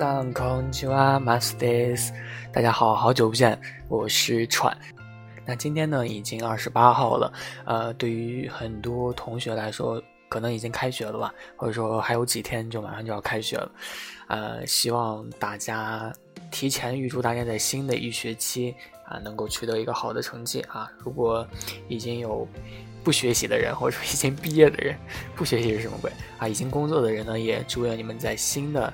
桑空气哇马斯蒂斯，大家好好久不见，我是喘。那今天呢，已经二十八号了，呃，对于很多同学来说，可能已经开学了吧，或者说还有几天就马上就要开学了，呃，希望大家提前预祝大家在新的一学期啊，能够取得一个好的成绩啊。如果已经有不学习的人，或者说已经毕业的人，不学习是什么鬼啊？已经工作的人呢，也祝愿你们在新的。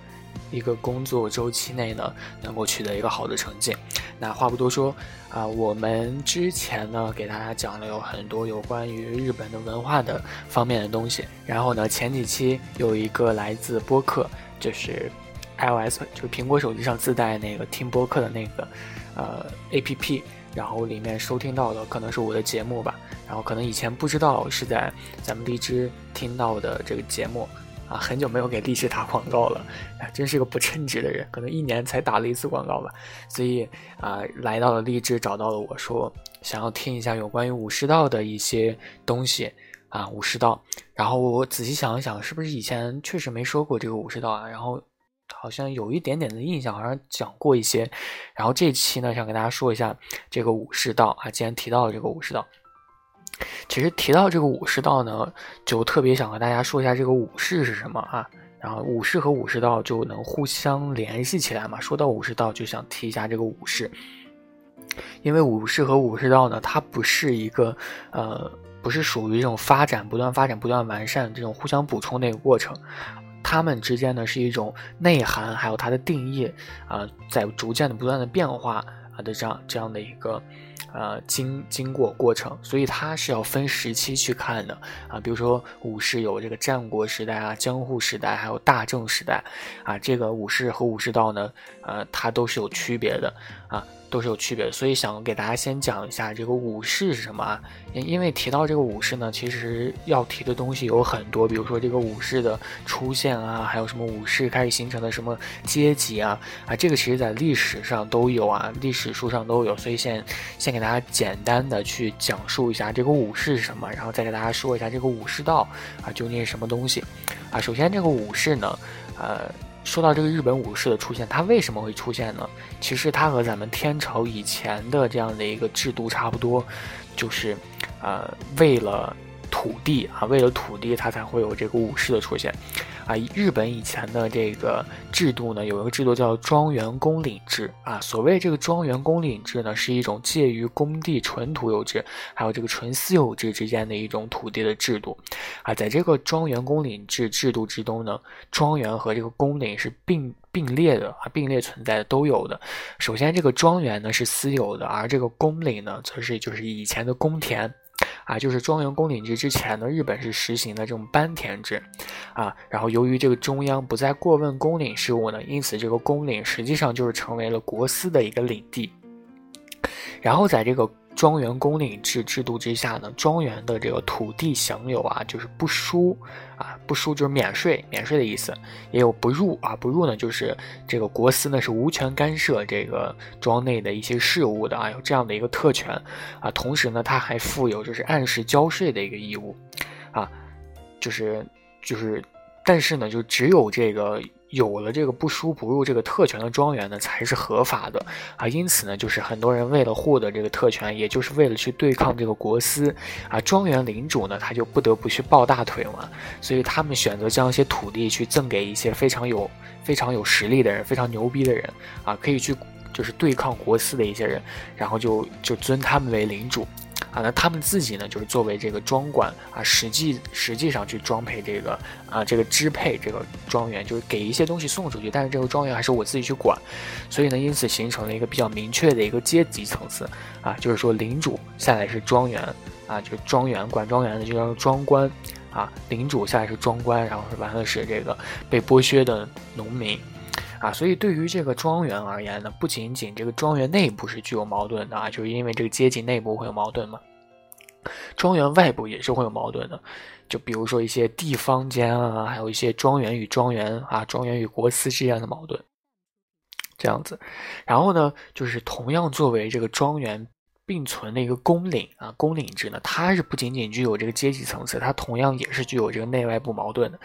一个工作周期内呢，能够取得一个好的成绩。那话不多说啊，我们之前呢给大家讲了有很多有关于日本的文化的方面的东西。然后呢，前几期有一个来自播客，就是 iOS，就是苹果手机上自带那个听播客的那个呃 APP，然后里面收听到的可能是我的节目吧。然后可能以前不知道是在咱们荔枝听到的这个节目。啊，很久没有给荔枝打广告了，啊，真是个不称职的人，可能一年才打了一次广告吧。所以啊，来到了荔枝，找到了我说想要听一下有关于武士道的一些东西啊，武士道。然后我仔细想了想，是不是以前确实没说过这个武士道啊？然后好像有一点点的印象，好像讲过一些。然后这期呢，想跟大家说一下这个武士道啊，既然提到了这个武士道。其实提到这个武士道呢，就特别想和大家说一下这个武士是什么啊。然后武士和武士道就能互相联系起来嘛。说到武士道，就想提一下这个武士，因为武士和武士道呢，它不是一个呃，不是属于这种发展、不断发展、不断完善这种互相补充的一个过程。它们之间呢，是一种内涵，还有它的定义啊，在逐渐的不断的变化啊的这样这样的一个。呃，经经过过程，所以它是要分时期去看的啊。比如说武士有这个战国时代啊、江户时代，还有大正时代啊。这个武士和武士道呢，呃，它都是有区别的啊。都是有区别的，所以想给大家先讲一下这个武士是什么啊？因因为提到这个武士呢，其实要提的东西有很多，比如说这个武士的出现啊，还有什么武士开始形成的什么阶级啊啊，这个其实在历史上都有啊，历史书上都有，所以先先给大家简单的去讲述一下这个武士是什么，然后再给大家说一下这个武士道啊究竟是什么东西啊。首先这个武士呢，呃。说到这个日本武士的出现，它为什么会出现呢？其实它和咱们天朝以前的这样的一个制度差不多，就是，呃，为了土地啊，为了土地，它才会有这个武士的出现。啊，日本以前的这个制度呢，有一个制度叫庄园公领制啊。所谓这个庄园公领制呢，是一种介于工地纯土有制，还有这个纯私有制之间的一种土地的制度。啊，在这个庄园公领制制度之中呢，庄园和这个公领是并并列的啊，并列存在的都有的。首先，这个庄园呢是私有的，而这个公领呢，则是就是以前的公田。啊，就是庄园公领制之前呢，日本是实行的这种班田制，啊，然后由于这个中央不再过问公领事务呢，因此这个公领实际上就是成为了国司的一个领地，然后在这个。庄园公领制制度之下呢，庄园的这个土地享有啊，就是不输啊，不输就是免税，免税的意思，也有不入啊，不入呢就是这个国司呢是无权干涉这个庄内的一些事务的啊，有这样的一个特权啊，同时呢，他还负有就是按时交税的一个义务啊，就是就是，但是呢，就只有这个。有了这个不输不入这个特权的庄园呢，才是合法的啊。因此呢，就是很多人为了获得这个特权，也就是为了去对抗这个国司啊，庄园领主呢，他就不得不去抱大腿嘛。所以他们选择将一些土地去赠给一些非常有非常有实力的人，非常牛逼的人啊，可以去就是对抗国司的一些人，然后就就尊他们为领主。啊，那他们自己呢，就是作为这个庄管啊，实际实际上去装配这个啊，这个支配这个庄园，就是给一些东西送出去，但是这个庄园还是我自己去管，所以呢，因此形成了一个比较明确的一个阶级层次啊，就是说领主下来是庄园啊，就是庄园管庄园的就叫庄官啊，领主下来是庄官，然后是完了是这个被剥削的农民。啊，所以对于这个庄园而言呢，不仅仅这个庄园内部是具有矛盾的啊，就是因为这个阶级内部会有矛盾嘛，庄园外部也是会有矛盾的，就比如说一些地方间啊，还有一些庄园与庄园啊，庄园与国司之间的矛盾，这样子。然后呢，就是同样作为这个庄园并存的一个公领啊，公领制呢，它是不仅仅具有这个阶级层次，它同样也是具有这个内外部矛盾的。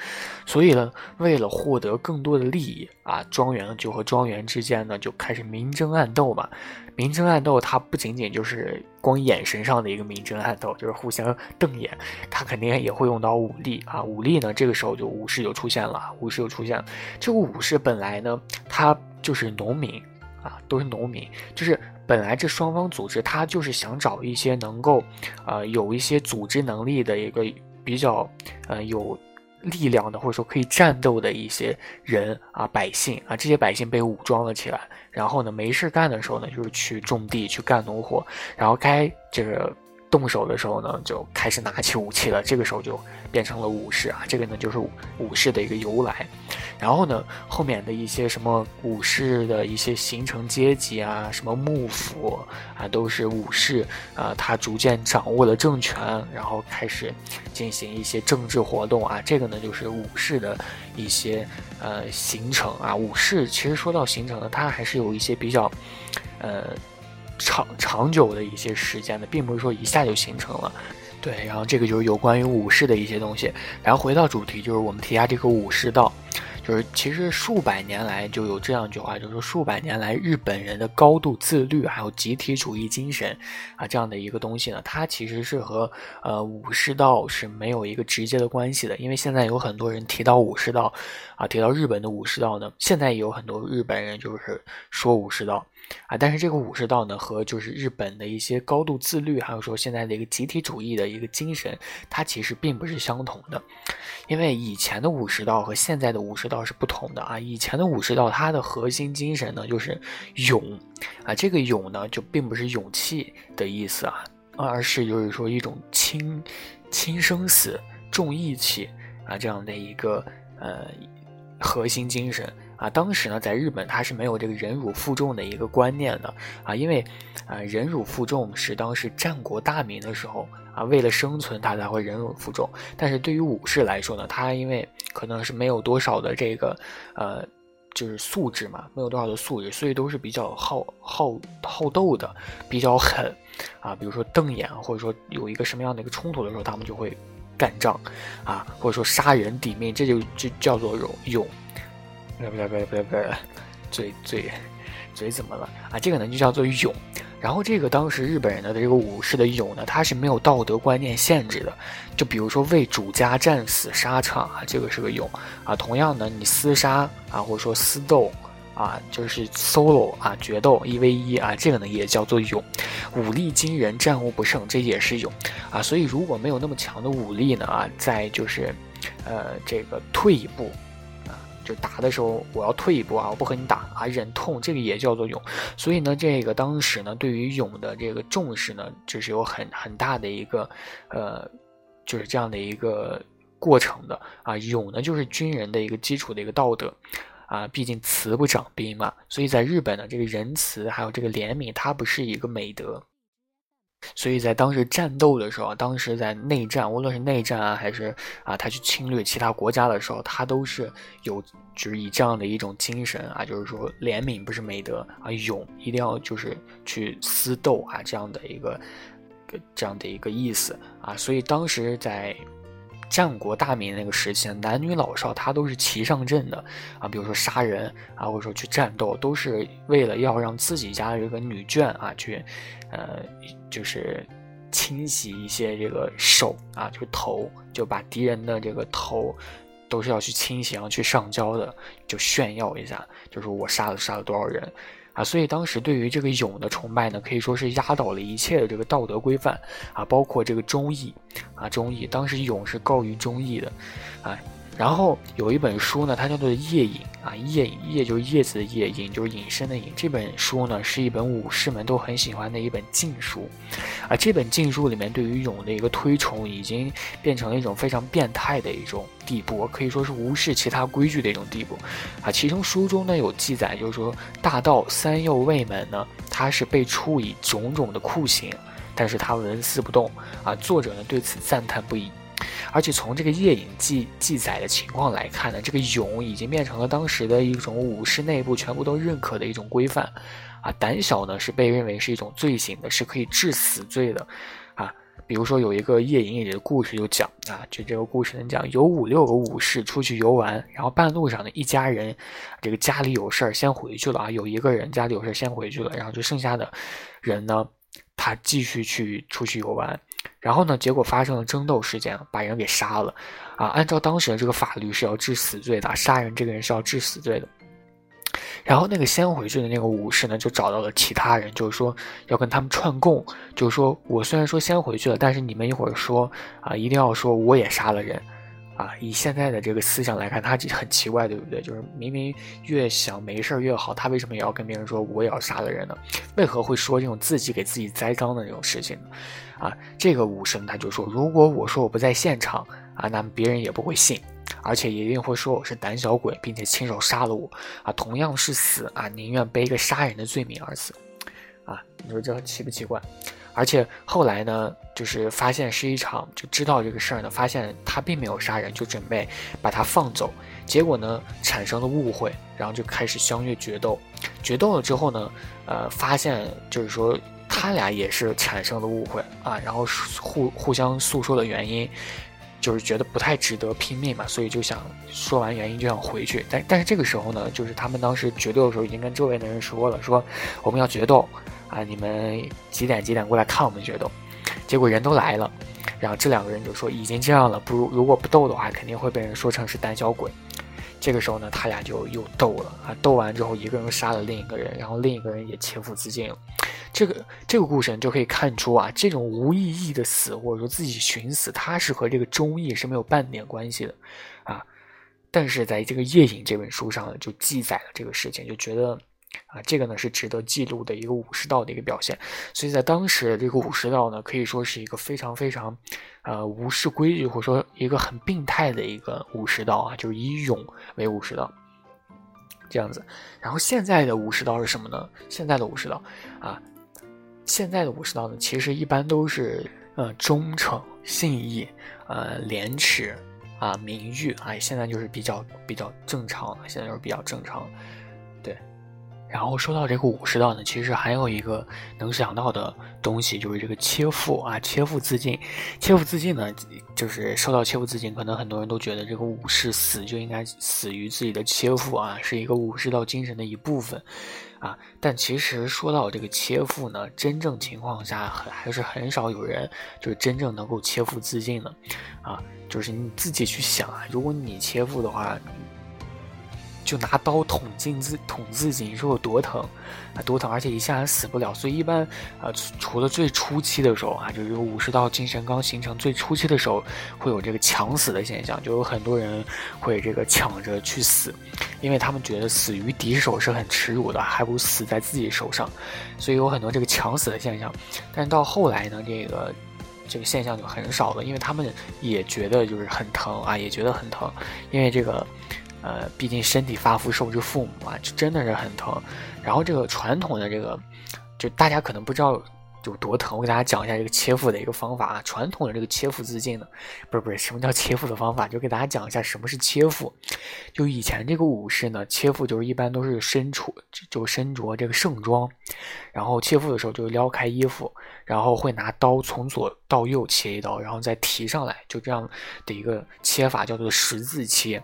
所以呢，为了获得更多的利益啊，庄园就和庄园之间呢就开始明争暗斗嘛。明争暗斗，它不仅仅就是光眼神上的一个明争暗斗，就是互相瞪眼，它肯定也会用到武力啊。武力呢，这个时候就武士就出现了，武士就出现了。这个武士本来呢，他就是农民啊，都是农民，就是。本来这双方组织，他就是想找一些能够，呃，有一些组织能力的一个比较，呃，有力量的，或者说可以战斗的一些人啊，百姓啊，这些百姓被武装了起来，然后呢，没事干的时候呢，就是去种地，去干农活，然后该这个。动手的时候呢，就开始拿起武器了。这个时候就变成了武士啊，这个呢就是武士的一个由来。然后呢，后面的一些什么武士的一些形成阶级啊，什么幕府啊，都是武士啊，他逐渐掌握了政权，然后开始进行一些政治活动啊。这个呢就是武士的一些呃形成啊。武士其实说到形成呢，它还是有一些比较呃。长长久的一些时间的，并不是说一下就形成了，对。然后这个就是有关于武士的一些东西。然后回到主题，就是我们提下这个武士道，就是其实数百年来就有这样一句话，就是说数百年来日本人的高度自律还有集体主义精神啊这样的一个东西呢，它其实是和呃武士道是没有一个直接的关系的。因为现在有很多人提到武士道啊，提到日本的武士道呢，现在也有很多日本人就是说武士道。啊，但是这个武士道呢，和就是日本的一些高度自律，还有说现在的一个集体主义的一个精神，它其实并不是相同的。因为以前的武士道和现在的武士道是不同的啊。以前的武士道，它的核心精神呢就是勇啊，这个勇呢就并不是勇气的意思啊，而是就是说一种轻轻生死重义气啊这样的一个呃核心精神。啊，当时呢，在日本他是没有这个忍辱负重的一个观念的啊，因为啊，忍辱负重是当时战国大名的时候啊，为了生存他才会忍辱负重。但是对于武士来说呢，他因为可能是没有多少的这个呃，就是素质嘛，没有多少的素质，所以都是比较好好好斗的，比较狠啊。比如说瞪眼，或者说有一个什么样的一个冲突的时候，他们就会干仗啊，或者说杀人抵命，这就就叫做勇勇。不对不对不对不对，嘴嘴嘴怎么了啊？这个呢就叫做勇。然后这个当时日本人的这个武士的勇呢，他是没有道德观念限制的。就比如说为主家战死沙场啊，这个是个勇啊。同样呢，你厮杀啊，或者说厮斗啊，就是 solo 啊，决斗一 v 一啊，这个呢也叫做勇。武力惊人，战无不胜，这也是勇啊。所以如果没有那么强的武力呢啊，在就是呃这个退一步。打的时候，我要退一步啊，我不和你打啊，忍痛，这个也叫做勇。所以呢，这个当时呢，对于勇的这个重视呢，就是有很很大的一个，呃，就是这样的一个过程的啊。勇呢，就是军人的一个基础的一个道德啊，毕竟慈不长兵嘛。所以在日本呢，这个仁慈还有这个怜悯，它不是一个美德。所以在当时战斗的时候，当时在内战，无论是内战啊，还是啊，他去侵略其他国家的时候，他都是有，就是以这样的一种精神啊，就是说怜悯不是美德啊，勇一定要就是去私斗啊，这样的一个，这样的一个意思啊。所以当时在。战国大明那个时期，男女老少他都是齐上阵的啊，比如说杀人啊，或者说去战斗，都是为了要让自己家这个女眷啊去，呃，就是清洗一些这个手啊，就是头，就把敌人的这个头都是要去清洗，然后去上交的，就炫耀一下，就是我杀了杀了多少人。啊，所以当时对于这个勇的崇拜呢，可以说是压倒了一切的这个道德规范啊，包括这个忠义啊，忠义，当时勇是高于忠义的，啊。然后有一本书呢，它叫做《夜隐》啊，《夜隐》夜就是叶子的夜，隐就是隐身的隐。这本书呢，是一本武士们都很喜欢的一本禁书，啊，这本禁书里面对于勇的一个推崇，已经变成了一种非常变态的一种地步，可以说是无视其他规矩的一种地步，啊，其中书中呢有记载，就是说大道三右卫门呢，他是被处以种种的酷刑，但是他纹丝不动，啊，作者呢对此赞叹不已。而且从这个夜影记记载的情况来看呢，这个勇已经变成了当时的一种武士内部全部都认可的一种规范，啊，胆小呢是被认为是一种罪行的，是可以治死罪的，啊，比如说有一个夜影里的故事就讲啊，就这个故事能讲有五六个武士出去游玩，然后半路上呢一家人，这个家里有事儿先回去了啊，有一个人家里有事儿先回去了，然后就剩下的人呢，他继续去出去游玩，然后呢结果发生了争斗事件，把人给杀了，啊，按照当时的这个法律是要治死罪的，杀人这个人是要治死罪的。然后那个先回去的那个武士呢，就找到了其他人，就是说要跟他们串供，就是说我虽然说先回去了，但是你们一会儿说啊，一定要说我也杀了人，啊，以现在的这个思想来看，他很奇怪，对不对？就是明明越想没事越好，他为什么也要跟别人说我也要杀了人呢？为何会说这种自己给自己栽赃的这种事情？啊，这个武士他就说，如果我说我不在现场啊，那么别人也不会信。而且一定会说我是胆小鬼，并且亲手杀了我啊！同样是死啊，宁愿背一个杀人的罪名而死，啊！你说这奇不奇怪？而且后来呢，就是发现是一场，就知道这个事儿呢，发现他并没有杀人，就准备把他放走。结果呢，产生了误会，然后就开始相约决斗。决斗了之后呢，呃，发现就是说他俩也是产生了误会啊，然后互互相诉说的原因。就是觉得不太值得拼命嘛，所以就想说完原因就想回去。但但是这个时候呢，就是他们当时决斗的时候已经跟周围的人说了，说我们要决斗啊，你们几点几点过来看我们决斗。结果人都来了，然后这两个人就说已经这样了，不如如果不斗的话，肯定会被人说成是胆小鬼。这个时候呢，他俩就又斗了啊，斗完之后一个人杀了另一个人，然后另一个人也切腹自尽了。这个这个故事就可以看出啊，这种无意义的死，或者说自己寻死，它是和这个忠义是没有半点关系的，啊，但是在这个《夜隐》这本书上呢，就记载了这个事情，就觉得啊，这个呢是值得记录的一个武士道的一个表现。所以在当时这个武士道呢，可以说是一个非常非常，呃，无视规矩或者说一个很病态的一个武士道啊，就是以勇为武士道。这样子。然后现在的武士道是什么呢？现在的武士道啊。现在的武士道呢，其实一般都是呃忠诚、信义、呃廉耻啊、名誉哎，现在就是比较比较正常了。现在就是比较正常，然后说到这个武士道呢，其实还有一个能想到的东西，就是这个切腹啊，切腹自尽。切腹自尽呢，就是说到切腹自尽，可能很多人都觉得这个武士死就应该死于自己的切腹啊，是一个武士道精神的一部分。啊，但其实说到这个切腹呢，真正情况下很还是很少有人就是真正能够切腹自尽的，啊，就是你自己去想啊，如果你切腹的话。就拿刀捅进自捅自己，你说有多疼啊？多疼，而且一下子死不了。所以一般，呃，除了最初期的时候啊，就是武士道精神刚形成最初期的时候，会有这个抢死的现象，就有很多人会这个抢着去死，因为他们觉得死于敌手是很耻辱的，还不如死在自己手上。所以有很多这个抢死的现象。但是到后来呢，这个这个现象就很少了，因为他们也觉得就是很疼啊，也觉得很疼，因为这个。呃，毕竟身体发肤受之父母嘛，就真的是很疼。然后这个传统的这个，就大家可能不知道有多疼，我给大家讲一下这个切腹的一个方法啊。传统的这个切腹自尽呢，不是不是，什么叫切腹的方法？就给大家讲一下什么是切腹。就以前这个武士呢，切腹就是一般都是身处就身着这个盛装，然后切腹的时候就撩开衣服，然后会拿刀从左到右切一刀，然后再提上来，就这样的一个切法叫做十字切。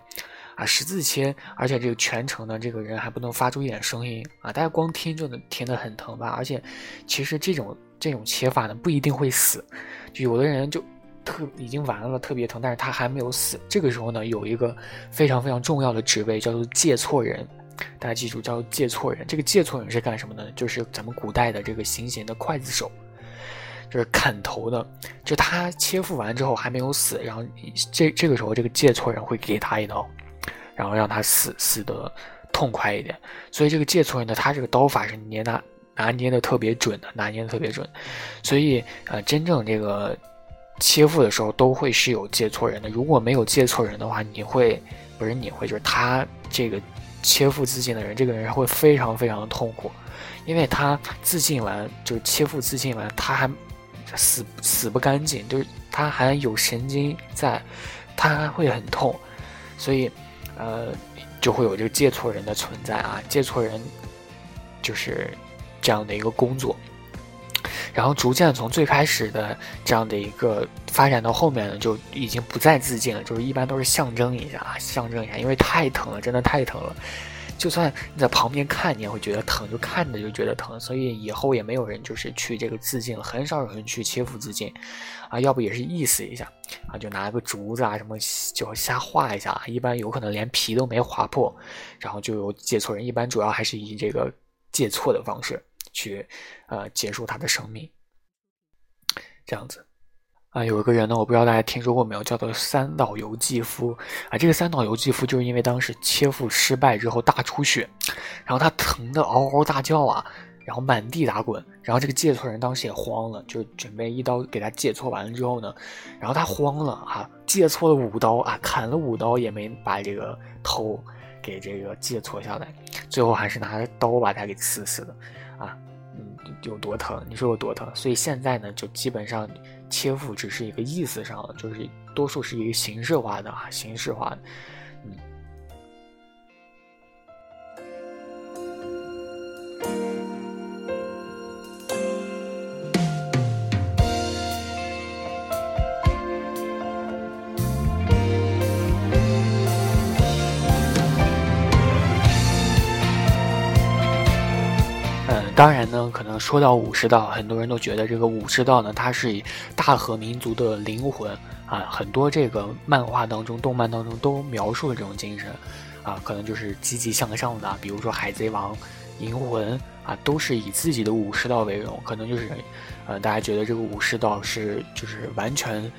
啊，十字切，而且这个全程呢，这个人还不能发出一点声音啊，大家光听就能听得很疼吧？而且，其实这种这种切法呢，不一定会死，就有的人就特已经完了，特别疼，但是他还没有死。这个时候呢，有一个非常非常重要的职位叫做借错人，大家记住，叫做借错人。这个借错人是干什么呢？就是咱们古代的这个行刑的刽子手，就是砍头的。就他切腹完之后还没有死，然后这这个时候这个借错人会给他一刀。然后让他死死得痛快一点，所以这个借错人呢，他这个刀法是捏拿拿捏的特别准的，拿捏的特别准，所以呃，真正这个切腹的时候都会是有借错人的。如果没有借错人的话，你会不是你会就是他这个切腹自尽的人，这个人会非常非常的痛苦，因为他自尽完就是切腹自尽完，他还死死不干净，就是他还有神经在，他还会很痛，所以。呃，就会有这个借错人的存在啊！借错人就是这样的一个工作。然后逐渐从最开始的这样的一个发展到后面呢，就已经不再自尽了，就是一般都是象征一下啊，象征一下，因为太疼了，真的太疼了。就算你在旁边看，你也会觉得疼，就看着就觉得疼。所以以后也没有人就是去这个自尽了，很少有人去切腹自尽，啊，要不也是意思一下啊，就拿个竹子啊什么就瞎划一下，一般有可能连皮都没划破，然后就有借错人，一般主要还是以这个借错的方式。去，呃，结束他的生命，这样子，啊，有一个人呢，我不知道大家听说过没有，叫做三岛由纪夫啊。这个三岛由纪夫就是因为当时切腹失败之后大出血，然后他疼得嗷嗷大叫啊，然后满地打滚，然后这个借错人当时也慌了，就准备一刀给他借错完了之后呢，然后他慌了啊，借错了五刀啊，砍了五刀也没把这个头给这个借错下来，最后还是拿着刀把他给刺死的啊。有多疼？你说有多疼？所以现在呢，就基本上切腹只是一个意思上了，就是多数是一个形式化的啊，形式化的，当然呢，可能说到武士道，很多人都觉得这个武士道呢，它是以大和民族的灵魂啊。很多这个漫画当中、动漫当中都描述了这种精神啊，可能就是积极向上的。比如说《海贼王》《银魂》啊，都是以自己的武士道为荣，可能就是，呃，大家觉得这个武士道是就是完全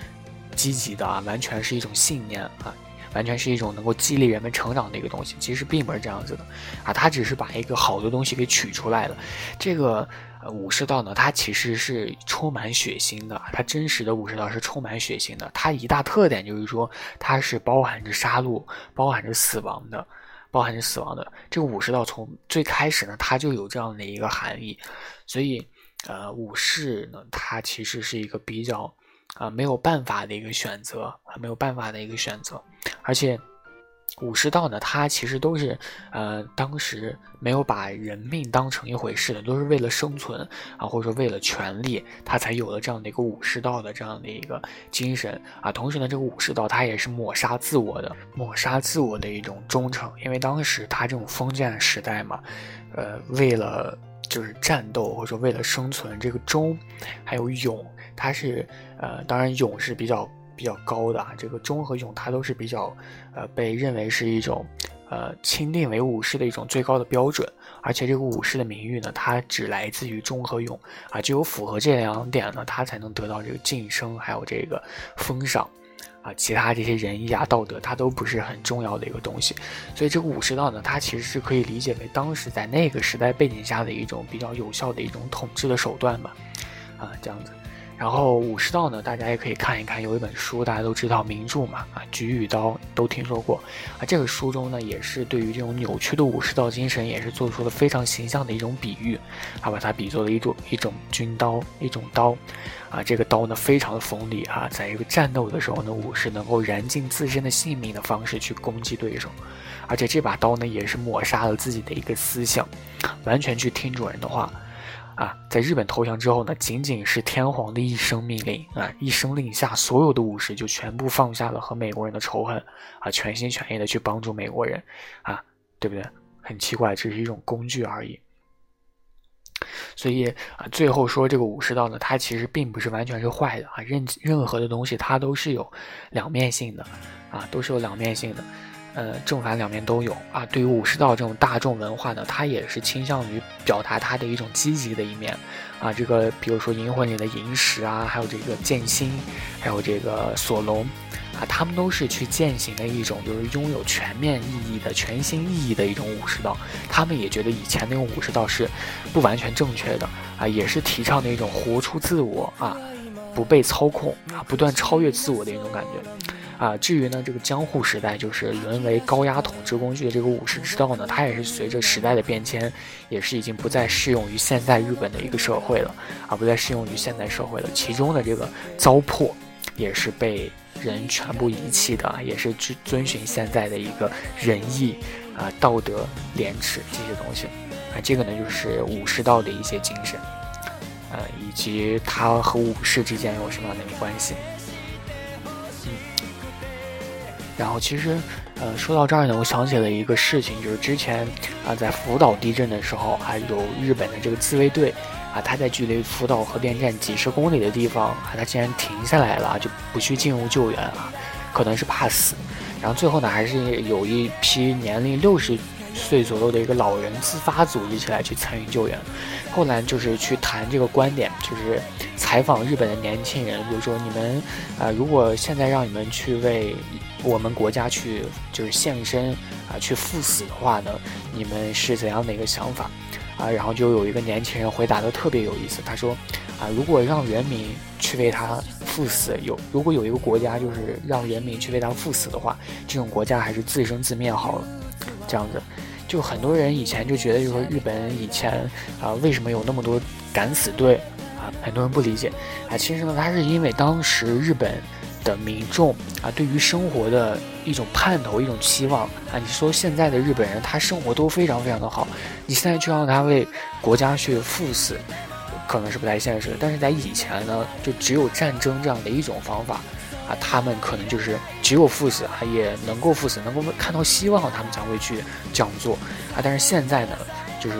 积极的啊，完全是一种信念啊。完全是一种能够激励人们成长的一个东西，其实并不是这样子的，啊，他只是把一个好的东西给取出来了。这个武士道呢，它其实是充满血腥的，它真实的武士道是充满血腥的。它一大特点就是说，它是包含着杀戮、包含着死亡的，包含着死亡的。这个武士道从最开始呢，它就有这样的一个含义，所以呃，武士呢，它其实是一个比较。啊，没有办法的一个选择啊，没有办法的一个选择，而且武士道呢，它其实都是呃，当时没有把人命当成一回事的，都是为了生存啊，或者说为了权力，他才有了这样的一个武士道的这样的一个精神啊。同时呢，这个武士道它也是抹杀自我的，抹杀自我的一种忠诚，因为当时他这种封建时代嘛，呃，为了就是战斗或者说为了生存，这个忠还有勇。它是，呃，当然勇是比较比较高的啊。这个忠和勇，它都是比较，呃，被认为是一种，呃，钦定为武士的一种最高的标准。而且这个武士的名誉呢，它只来自于忠和勇啊，只有符合这两点呢，他才能得到这个晋升，还有这个封赏，啊，其他这些仁义啊、道德，它都不是很重要的一个东西。所以这个武士道呢，它其实是可以理解为当时在那个时代背景下的一种比较有效的一种统治的手段吧，啊，这样子。然后武士道呢，大家也可以看一看，有一本书大家都知道名著嘛，啊，《菊与刀》都听说过，啊，这个书中呢也是对于这种扭曲的武士道精神也是做出了非常形象的一种比喻，啊，把它比作了一种一种军刀，一种刀，啊，这个刀呢非常的锋利啊，在一个战斗的时候呢，武士能够燃尽自身的性命的方式去攻击对手，而且这把刀呢也是抹杀了自己的一个思想，完全去听主人的话。啊，在日本投降之后呢，仅仅是天皇的一声命令啊，一声令下，所有的武士就全部放下了和美国人的仇恨，啊，全心全意的去帮助美国人，啊，对不对？很奇怪，只是一种工具而已。所以啊，最后说这个武士道呢，它其实并不是完全是坏的啊，任任何的东西它都是有两面性的，啊，都是有两面性的。呃，正反两面都有啊。对于武士道这种大众文化呢，它也是倾向于表达它的一种积极的一面啊。这个比如说《银魂》里的银石啊，还有这个剑心，还有这个索隆啊，他们都是去践行的一种就是拥有全面意义的全新意义的一种武士道。他们也觉得以前那种武士道是不完全正确的啊，也是提倡的一种活出自我啊，不被操控啊，不断超越自我的一种感觉。啊，至于呢，这个江户时代就是沦为高压统治工具的这个武士之道呢，它也是随着时代的变迁，也是已经不再适用于现在日本的一个社会了，啊，不再适用于现代社会了。其中的这个糟粕，也是被人全部遗弃的，也是遵遵循现在的一个仁义啊、道德、廉耻这些东西。啊，这个呢就是武士道的一些精神，呃，以及它和武士之间有什么样的一个关系。然后其实，呃，说到这儿呢，我想起了一个事情，就是之前啊，在福岛地震的时候，还有日本的这个自卫队啊，他在距离福岛核电站几十公里的地方啊，他竟然停下来了，就不去进入救援啊，可能是怕死。然后最后呢，还是有一批年龄六十岁左右的一个老人自发组织起来去参与救援。后来就是去谈这个观点，就是采访日本的年轻人，比如说你们啊，如果现在让你们去为我们国家去就是献身啊，去赴死的话呢，你们是怎样的一个想法啊？然后就有一个年轻人回答的特别有意思，他说啊，如果让人民去为他。赴死有，如果有一个国家就是让人民去为他赴死的话，这种国家还是自生自灭好了。这样子，就很多人以前就觉得，就说日本以前啊，为什么有那么多敢死队啊？很多人不理解啊。其实呢，他是因为当时日本的民众啊，对于生活的一种盼头、一种期望啊。你说现在的日本人，他生活都非常非常的好，你现在就让他为国家去赴死。可能是不太现实的，但是在以前呢，就只有战争这样的一种方法，啊，他们可能就是只有赴死啊，也能够赴死，能够看到希望，他们才会去这样做，啊，但是现在呢，就是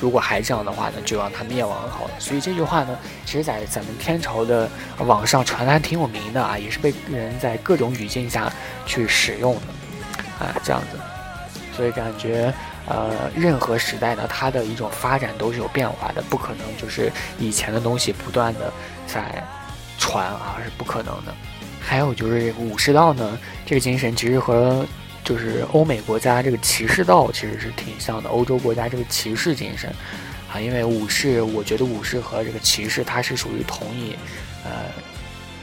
如果还这样的话呢，就让他灭亡好了。所以这句话呢，其实在咱们天朝的网上传的还挺有名的啊，也是被人在各种语境下去使用的，啊，这样子，所以感觉。呃，任何时代呢，它的一种发展都是有变化的，不可能就是以前的东西不断的在传啊，是不可能的。还有就是武士道呢，这个精神其实和就是欧美国家这个骑士道其实是挺像的，欧洲国家这个骑士精神啊，因为武士，我觉得武士和这个骑士它是属于同一呃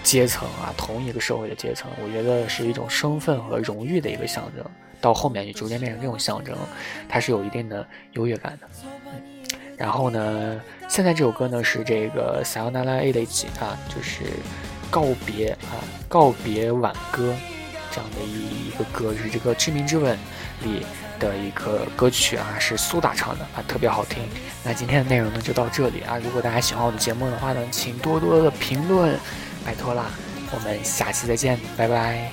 阶层啊，同一个社会的阶层，我觉得是一种身份和荣誉的一个象征。到后面就逐渐变成这种象征，它是有一定的优越感的。嗯，然后呢，现在这首歌呢是这个《Sayonara A 雷吉》啊，就是告别啊，告别挽歌这样的一一个歌，是这个《致命之吻》里的一个歌曲啊，是苏打唱的啊，特别好听。那今天的内容呢就到这里啊，如果大家喜欢我的节目的话呢，请多多的评论，拜托啦。我们下期再见，拜拜。